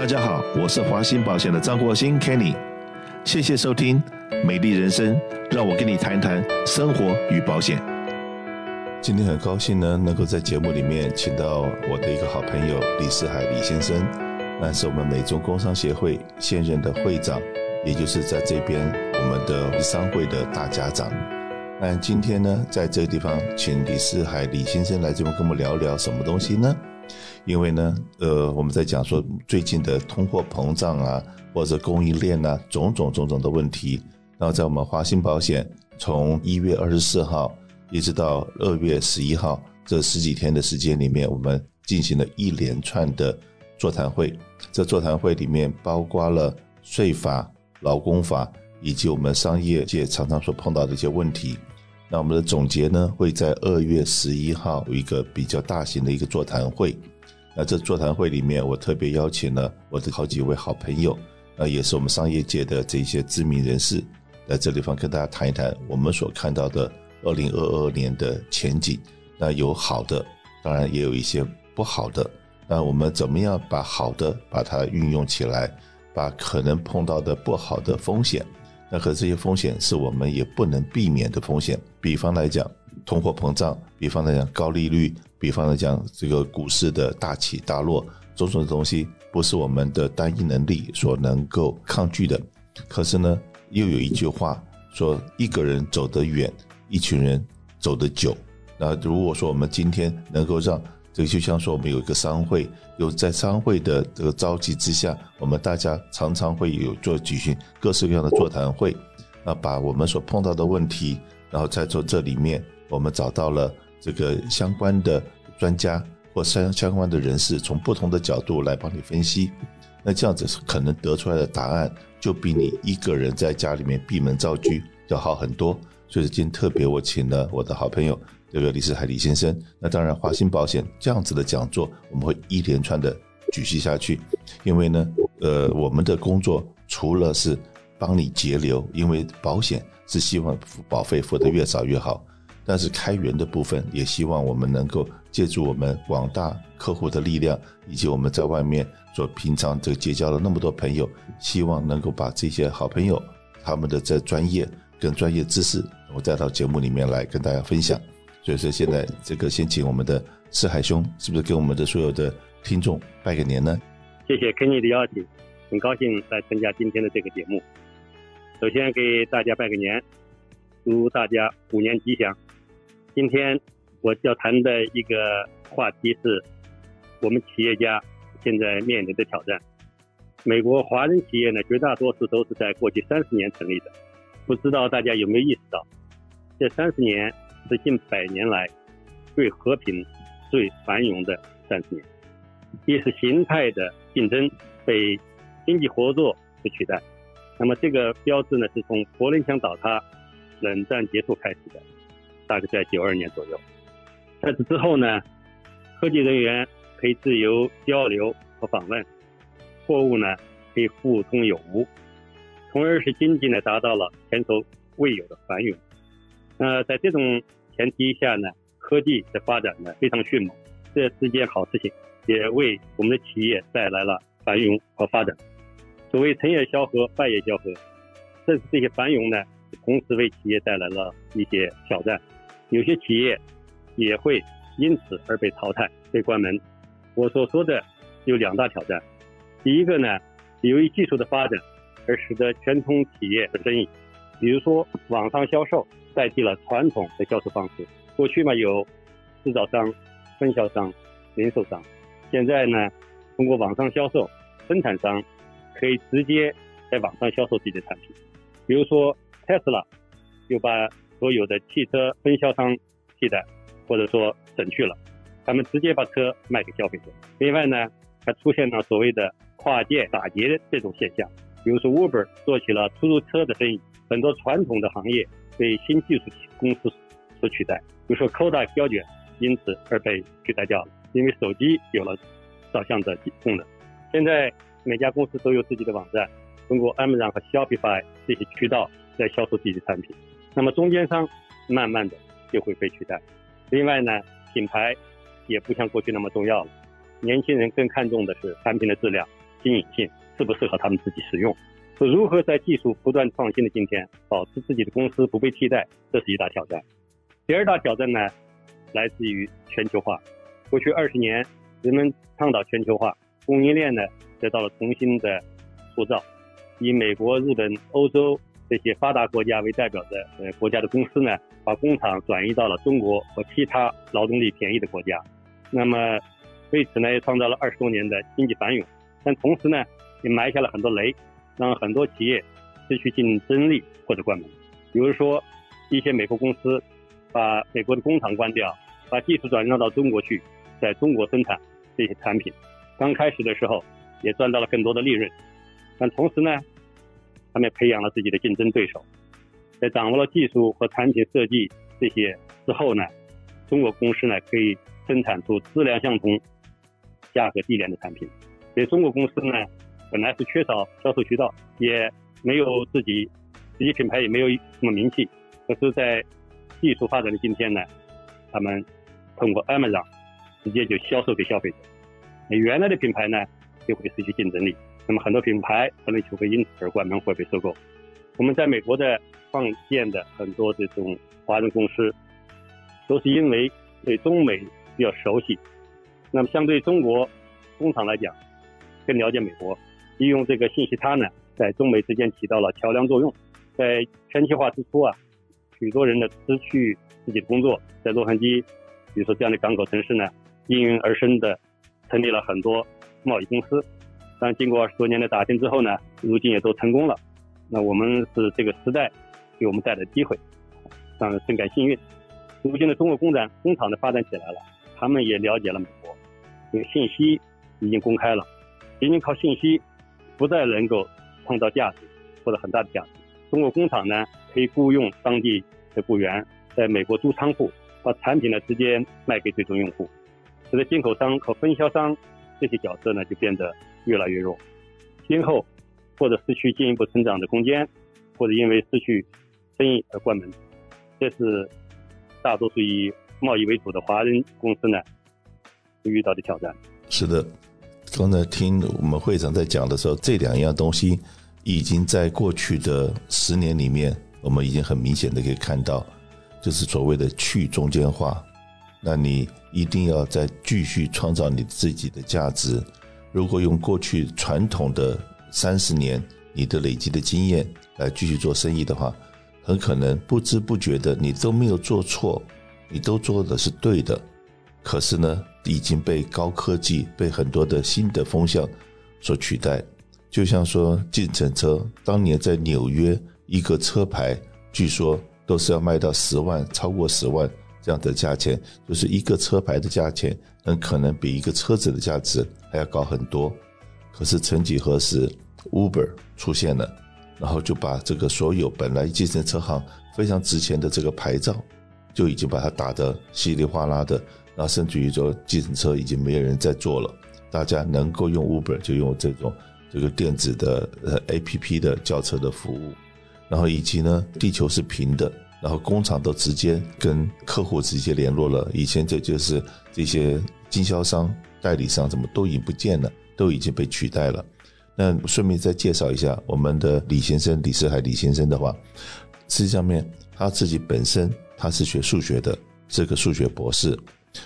大家好，我是华鑫保险的张国兴 Kenny，谢谢收听《美丽人生》，让我跟你谈谈生活与保险。今天很高兴呢，能够在节目里面请到我的一个好朋友李四海李先生，那是我们美中工商协会现任的会长，也就是在这边我们的商会的大家长。那今天呢，在这个地方请李四海李先生来这边跟我们聊聊什么东西呢？因为呢，呃，我们在讲说最近的通货膨胀啊，或者供应链啊，种种种种的问题。然后在我们华兴保险，从一月二十四号一直到二月十一号这十几天的时间里面，我们进行了一连串的座谈会。这座谈会里面包括了税法、劳工法以及我们商业界常常所碰到的一些问题。那我们的总结呢，会在二月十一号有一个比较大型的一个座谈会。那这座谈会里面，我特别邀请了我的好几位好朋友，呃也是我们商业界的这些知名人士，在这地方跟大家谈一谈我们所看到的二零二二年的前景。那有好的，当然也有一些不好的。那我们怎么样把好的把它运用起来，把可能碰到的不好的风险？那可这些风险是我们也不能避免的风险。比方来讲，通货膨胀；比方来讲，高利率；比方来讲，这个股市的大起大落，种种的东西不是我们的单一能力所能够抗拒的。可是呢，又有一句话说：一个人走得远，一群人走得久。那如果说我们今天能够让就像说，我们有一个商会，有在商会的这个召集之下，我们大家常常会有做举行各式各样的座谈会，啊，把我们所碰到的问题，然后在做这里面，我们找到了这个相关的专家或相相关的人士，从不同的角度来帮你分析，那这样子可能得出来的答案，就比你一个人在家里面闭门造车要好很多。所以今天特别我请了我的好朋友。这个李世海李先生，那当然华兴保险这样子的讲座，我们会一连串的举行下去。因为呢，呃，我们的工作除了是帮你节流，因为保险是希望保费付得越少越好，但是开源的部分也希望我们能够借助我们广大客户的力量，以及我们在外面所平常这个结交了那么多朋友，希望能够把这些好朋友他们的这专业跟专业知识，我再到节目里面来跟大家分享。所以说，现在这个先请我们的四海兄，是不是给我们的所有的听众拜个年呢？谢谢肯尼的邀请，很高兴来参加今天的这个节目。首先给大家拜个年，祝大家虎年吉祥。今天我要谈的一个话题是，我们企业家现在面临的挑战。美国华人企业呢，绝大多数都是在过去三十年成立的，不知道大家有没有意识到，这三十年。是近百年来最和平、最繁荣的三十年。意识形态的竞争被经济合作所取代。那么这个标志呢，是从柏林墙倒塌、冷战结束开始的，大概在九二年左右。在此之后呢，科技人员可以自由交流和访问，货物呢可以互通有无，从而使经济呢达到了前所未有的繁荣。那在这种前提下呢，科技的发展呢非常迅猛，这是件好事情，也为我们的企业带来了繁荣和发展。所谓成也萧何，败也萧何，正是这些繁荣呢，同时为企业带来了一些挑战。有些企业也会因此而被淘汰、被关门。我所说的有两大挑战，第一个呢，由于技术的发展而使得传统企业的生意，比如说网上销售。代替了传统的销售方式。过去嘛，有制造商、分销商、零售商。现在呢，通过网上销售，生产商可以直接在网上销售自己的产品。比如说，特斯拉就把所有的汽车分销商替代，或者说省去了，他们直接把车卖给消费者。另外呢，还出现了所谓的跨界打劫这种现象。比如说，Uber 做起了出租车的生意，很多传统的行业。被新技术公司所取代，比如说 Kodak 胶卷，因此而被取代掉了。因为手机有了照相的功能，现在每家公司都有自己的网站，通过 Amazon 和 Shopify 这些渠道在销售自己的产品。那么中间商慢慢的就会被取代。另外呢，品牌也不像过去那么重要了，年轻人更看重的是产品的质量，新颖性，适不适合他们自己使用。是如何在技术不断创新的今天，保持自己的公司不被替代，这是一大挑战。第二大挑战呢，来自于全球化。过去二十年，人们倡导全球化，供应链呢得到了重新的塑造。以美国、日本、欧洲这些发达国家为代表的呃国家的公司呢，把工厂转移到了中国和其他劳动力便宜的国家。那么为此呢，也创造了二十多年的经济繁荣，但同时呢，也埋下了很多雷。让很多企业失去竞争力或者关门，比如说一些美国公司把美国的工厂关掉，把技术转让到中国去，在中国生产这些产品。刚开始的时候也赚到了更多的利润，但同时呢，他们培养了自己的竞争对手，在掌握了技术和产品设计这些之后呢，中国公司呢可以生产出质量相同、价格低廉的产品。所以中国公司呢。本来是缺少销售渠道，也没有自己自己品牌，也没有什么名气。可是，在技术发展的今天呢，他们通过 Amazon 直接就销售给消费者。那原来的品牌呢，就会失去竞争力。那么很多品牌可能就会因此而关门或被收购。我们在美国的创建的很多这种华人公司，都是因为对中美比较熟悉。那么相对中国工厂来讲，更了解美国。利用这个信息差呢，在中美之间起到了桥梁作用。在全球化之初啊，许多人呢失去自己的工作，在洛杉矶，比如说这样的港口城市呢，应运而生的成立了很多贸易公司。但经过二十多年的打拼之后呢，如今也都成功了。那我们是这个时代给我们带来的机会，让人深感幸运。如今的中国工厂工厂的发展起来了，他们也了解了美国，这个信息已经公开了，仅仅靠信息。不再能够创造价值或者很大的价值。中国工厂呢，可以雇佣当地的雇员，在美国租仓库，把产品呢直接卖给最终用户。使得进口商和分销商这些角色呢就变得越来越弱。今后或者失去进一步成长的空间，或者因为失去生意而关门，这是大多数以贸易为主的华人公司呢遇到的挑战。是的。刚才听我们会长在讲的时候，这两样东西已经在过去的十年里面，我们已经很明显的可以看到，就是所谓的去中间化。那你一定要再继续创造你自己的价值。如果用过去传统的三十年你的累积的经验来继续做生意的话，很可能不知不觉的你都没有做错，你都做的是对的。可是呢，已经被高科技、被很多的新的风向所取代。就像说，计程车当年在纽约一个车牌，据说都是要卖到十万，超过十万这样的价钱，就是一个车牌的价钱，很可能比一个车子的价值还要高很多。可是曾几何时，Uber 出现了，然后就把这个所有本来计程车行非常值钱的这个牌照，就已经把它打得稀里哗啦的。那甚至于说，计程车已经没有人在做了，大家能够用 Uber 就用这种这个电子的呃 APP 的叫车的服务，然后以及呢，地球是平的，然后工厂都直接跟客户直接联络了。以前这就是这些经销商、代理商怎么都已不见了，都已经被取代了。那顺便再介绍一下我们的李先生李世海李先生的话，实际上面他自己本身他是学数学的，是个数学博士。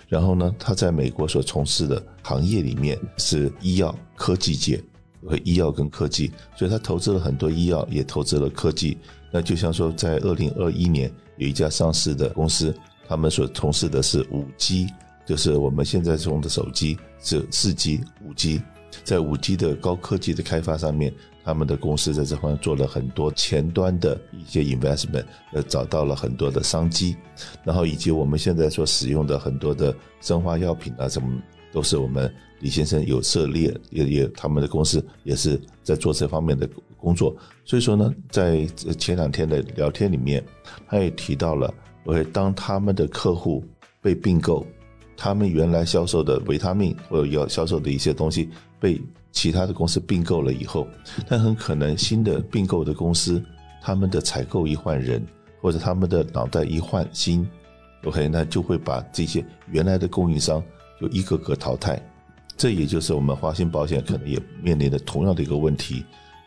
然后呢，他在美国所从事的行业里面是医药科技界和医药跟科技，所以他投资了很多医药，也投资了科技。那就像说，在二零二一年有一家上市的公司，他们所从事的是五 G，就是我们现在用的手机是四 G、五 G，在五 G 的高科技的开发上面。他们的公司在这方面做了很多前端的一些 investment，呃，找到了很多的商机，然后以及我们现在所使用的很多的生化药品啊，什么都是我们李先生有涉猎，也也他们的公司也是在做这方面的工作。所以说呢，在前两天的聊天里面，他也提到了，我当他们的客户被并购，他们原来销售的维他命或者要销售的一些东西被。其他的公司并购了以后，但很可能新的并购的公司，他们的采购一换人，或者他们的脑袋一换新，OK，那就会把这些原来的供应商就一个个淘汰。这也就是我们华兴保险可能也面临的同样的一个问题。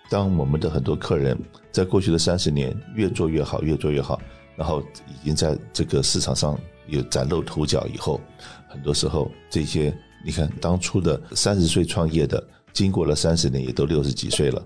当我们的很多客人在过去的三十年越做越好，越做越好，然后已经在这个市场上有崭露头角以后，很多时候这些你看当初的三十岁创业的，经过了三十年也都六十几岁了。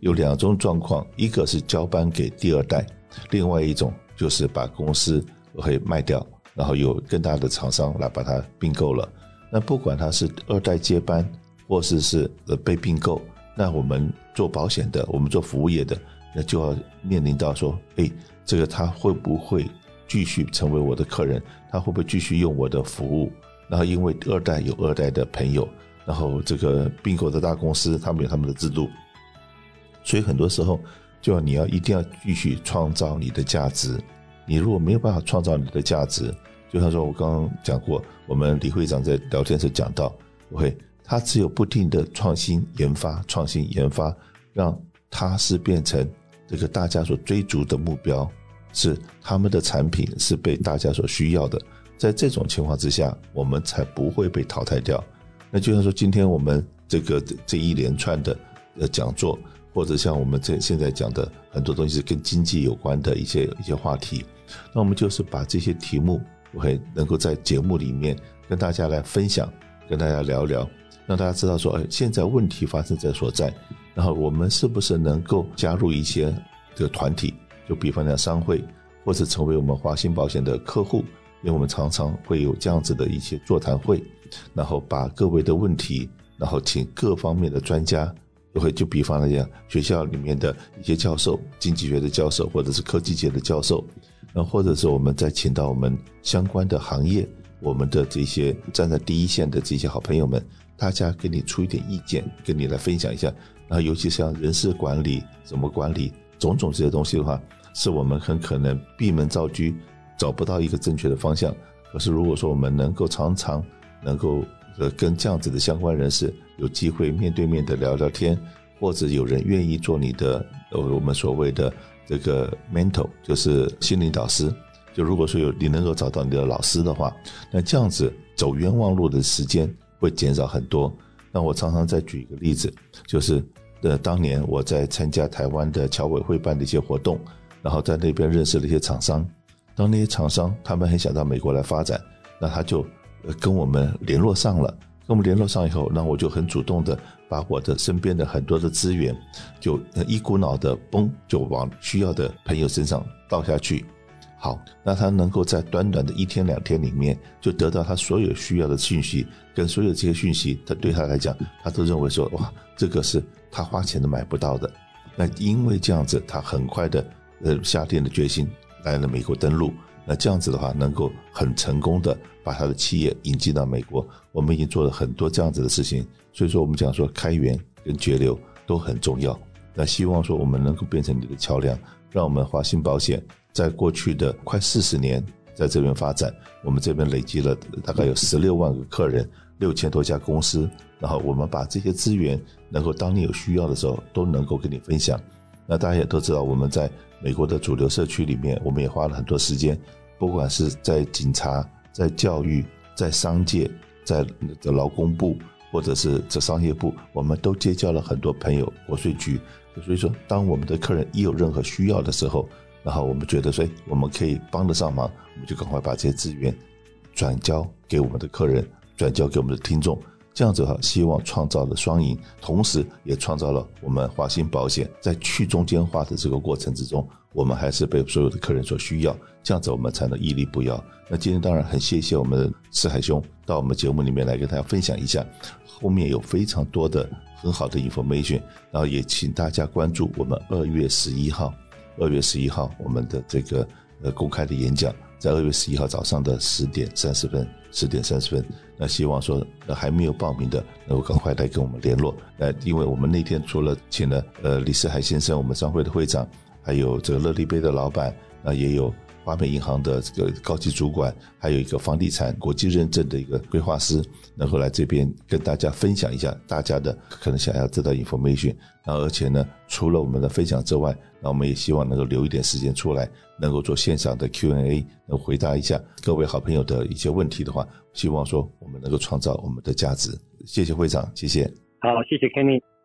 有两种状况，一个是交班给第二代，另外一种就是把公司会卖掉，然后有更大的厂商来把它并购了。那不管他是二代接班，或是是呃被并购。那我们做保险的，我们做服务业的，那就要面临到说，哎，这个他会不会继续成为我的客人？他会不会继续用我的服务？然后因为二代有二代的朋友，然后这个并购的大公司，他们有他们的制度，所以很多时候就要你要一定要继续创造你的价值。你如果没有办法创造你的价值，就像说我刚刚讲过，我们李会长在聊天时讲到，我会。他只有不停的创新研发、创新研发，让它是变成这个大家所追逐的目标，是他们的产品是被大家所需要的。在这种情况之下，我们才不会被淘汰掉。那就像说，今天我们这个这一连串的呃讲座，或者像我们这现在讲的很多东西是跟经济有关的一些一些话题，那我们就是把这些题目，我会能够在节目里面跟大家来分享，跟大家聊聊。让大家知道说，哎，现在问题发生在所在，然后我们是不是能够加入一些这个团体，就比方讲商会，或者成为我们华兴保险的客户，因为我们常常会有这样子的一些座谈会，然后把各位的问题，然后请各方面的专家，就会就比方来讲，学校里面的一些教授，经济学的教授，或者是科技界的教授，那或者是我们再请到我们相关的行业，我们的这些站在第一线的这些好朋友们。大家给你出一点意见，跟你来分享一下。然后，尤其像人事管理、怎么管理、种种这些东西的话，是我们很可能闭门造车，找不到一个正确的方向。可是，如果说我们能够常常能够呃跟这样子的相关人士有机会面对面的聊聊天，或者有人愿意做你的呃我们所谓的这个 mentor，就是心灵导师。就如果说有你能够找到你的老师的话，那这样子走冤枉路的时间。会减少很多。那我常常再举一个例子，就是呃，当年我在参加台湾的侨委会办的一些活动，然后在那边认识了一些厂商。当那些厂商他们很想到美国来发展，那他就跟我们联络上了。跟我们联络上以后，那我就很主动的把我的身边的很多的资源，就一股脑的嘣，就往需要的朋友身上倒下去。好，那他能够在短短的一天两天里面就得到他所有需要的讯息，跟所有这些讯息，他对他来讲，他都认为说，哇，这个是他花钱都买不到的。那因为这样子，他很快的呃下定了决心来了美国登陆。那这样子的话，能够很成功的把他的企业引进到美国。我们已经做了很多这样子的事情，所以说我们讲说开源跟节流都很重要。那希望说我们能够变成你的桥梁，让我们华信保险。在过去的快四十年，在这边发展，我们这边累积了大概有十六万个客人，六千多家公司。然后我们把这些资源，能够当你有需要的时候，都能够跟你分享。那大家也都知道，我们在美国的主流社区里面，我们也花了很多时间，不管是在警察、在教育、在商界、在的劳工部，或者是这商业部，我们都结交了很多朋友，国税局。所以说，当我们的客人一有任何需要的时候，然后我们觉得说，我们可以帮得上忙，我们就赶快把这些资源转交给我们的客人，转交给我们的听众。这样子的话，希望创造了双赢，同时也创造了我们华兴保险在去中间化的这个过程之中，我们还是被所有的客人所需要。这样子我们才能屹立不摇。那今天当然很谢谢我们四海兄到我们节目里面来跟大家分享一下，后面有非常多的很好的 information，然后也请大家关注我们二月十一号。二月十一号，我们的这个呃公开的演讲，在二月十一号早上的十点三十分，十点三十分。那希望说还没有报名的，能够赶快来跟我们联络。呃，因为我们那天除了请了呃李世海先生，我们商会的会长，还有这个乐力杯的老板，那也有华美银行的这个高级主管，还有一个房地产国际认证的一个规划师，能够来这边跟大家分享一下大家的可能想要知道 information。然后而且呢，除了我们的分享之外，那我们也希望能够留一点时间出来，能够做线上的 Q&A，能回答一下各位好朋友的一些问题的话，希望说我们能够创造我们的价值。谢谢会长，谢谢。好，谢谢 Kenny。